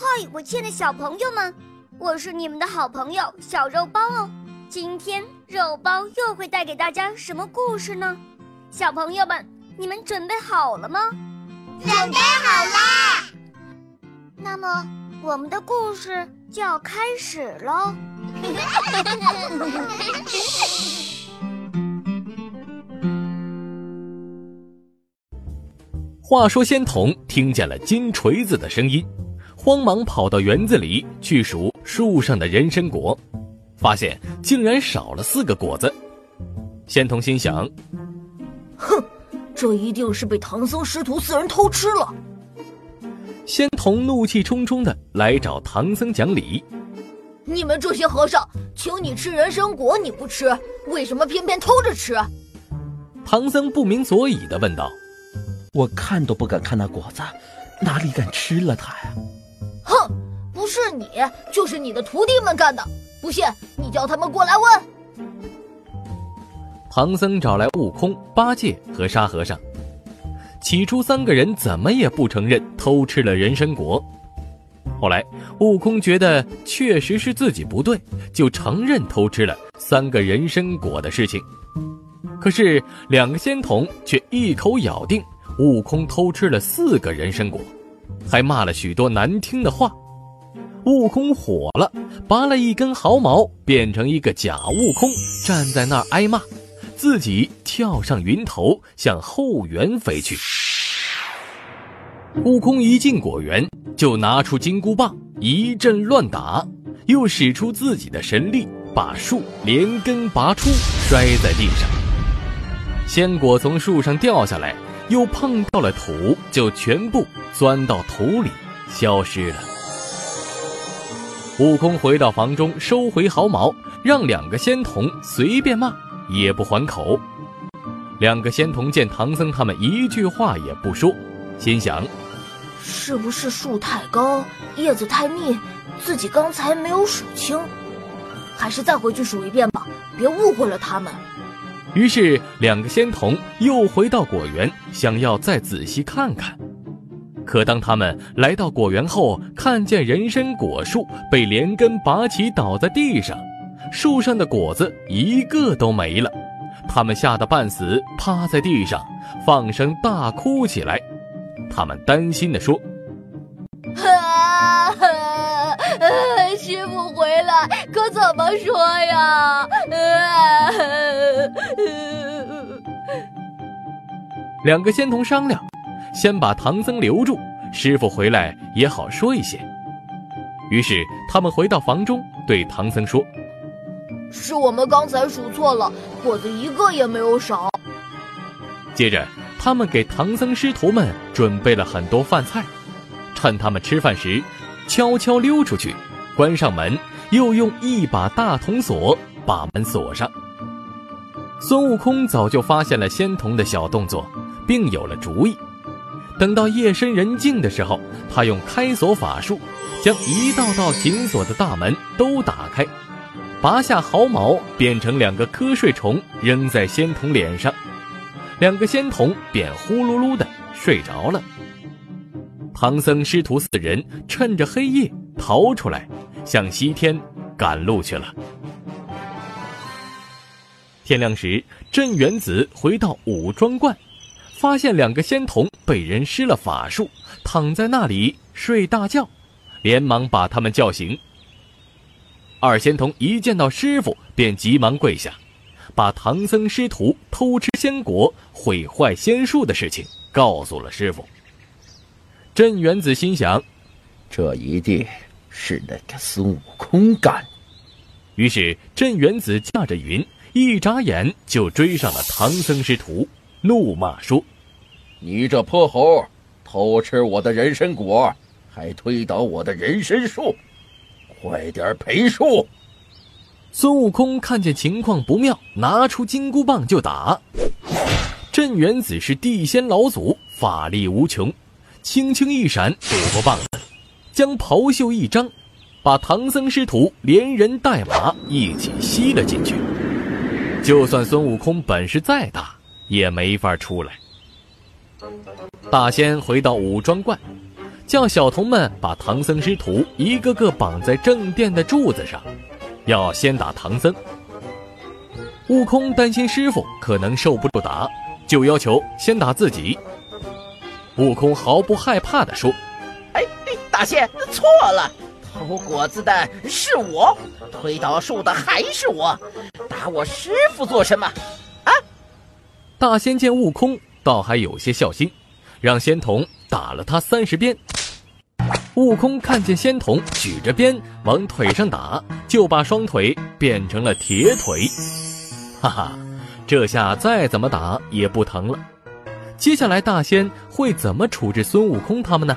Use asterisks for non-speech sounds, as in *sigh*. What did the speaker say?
嗨，我亲爱的小朋友们，我是你们的好朋友小肉包哦。今天肉包又会带给大家什么故事呢？小朋友们，你们准备好了吗？准备好啦！那么，我们的故事就要开始喽。话说，仙童听见了金锤子的声音，慌忙跑到园子里去数树上的人参果，发现竟然少了四个果子。仙童心想：“哼，这一定是被唐僧师徒四人偷吃了。”仙童怒气冲冲的来找唐僧讲理：“你们这些和尚，请你吃人参果你不吃，为什么偏偏偷着吃？”唐僧不明所以的问道。我看都不敢看那果子，哪里敢吃了它呀？哼，不是你，就是你的徒弟们干的。不信，你叫他们过来问。唐僧找来悟空、八戒和沙和尚，起初三个人怎么也不承认偷吃了人参果。后来悟空觉得确实是自己不对，就承认偷吃了三个人参果的事情。可是两个仙童却一口咬定。悟空偷吃了四个人参果，还骂了许多难听的话。悟空火了，拔了一根毫毛，变成一个假悟空，站在那儿挨骂，自己跳上云头，向后园飞去。悟空一进果园，就拿出金箍棒，一阵乱打，又使出自己的神力，把树连根拔出，摔在地上。仙果从树上掉下来。又碰到了土，就全部钻到土里消失了。悟空回到房中，收回毫毛，让两个仙童随便骂，也不还口。两个仙童见唐僧他们一句话也不说，心想：是不是树太高，叶子太密，自己刚才没有数清？还是再回去数一遍吧，别误会了他们。于是，两个仙童又回到果园，想要再仔细看看。可当他们来到果园后，看见人参果树被连根拔起，倒在地上，树上的果子一个都没了。他们吓得半死，趴在地上放声大哭起来。他们担心地说：“啊，师傅回来可怎么说呀？” *laughs* 两个仙童商量，先把唐僧留住，师傅回来也好说一些。于是他们回到房中，对唐僧说：“是我们刚才数错了，果子一个也没有少。”接着，他们给唐僧师徒们准备了很多饭菜，趁他们吃饭时，悄悄溜出去，关上门，又用一把大铜锁把门锁上。孙悟空早就发现了仙童的小动作。并有了主意。等到夜深人静的时候，他用开锁法术，将一道道紧锁的大门都打开，拔下毫毛，变成两个瞌睡虫，扔在仙童脸上，两个仙童便呼噜噜的睡着了。唐僧师徒四人趁着黑夜逃出来，向西天赶路去了。天亮时，镇元子回到五庄观。发现两个仙童被人施了法术，躺在那里睡大觉，连忙把他们叫醒。二仙童一见到师傅，便急忙跪下，把唐僧师徒偷吃仙果、毁坏仙术的事情告诉了师傅。镇元子心想，这一定是那个孙悟空干。于是镇元子驾着云，一眨眼就追上了唐僧师徒。怒骂说：“你这泼猴，偷吃我的人参果，还推倒我的人参树，快点赔数！”孙悟空看见情况不妙，拿出金箍棒就打。镇元子是地仙老祖，法力无穷，轻轻一闪躲过棒子，将袍袖一张，把唐僧师徒连人带马一起吸了进去。就算孙悟空本事再大，也没法出来。大仙回到五庄观，叫小童们把唐僧师徒一个个绑在正殿的柱子上，要先打唐僧。悟空担心师傅可能受不住打，就要求先打自己。悟空毫不害怕地说：“哎，大仙错了，偷果子的是我，推倒树的还是我，打我师傅做什么？”啊！大仙见悟空倒还有些孝心，让仙童打了他三十鞭。悟空看见仙童举着鞭往腿上打，就把双腿变成了铁腿。哈哈，这下再怎么打也不疼了。接下来大仙会怎么处置孙悟空他们呢？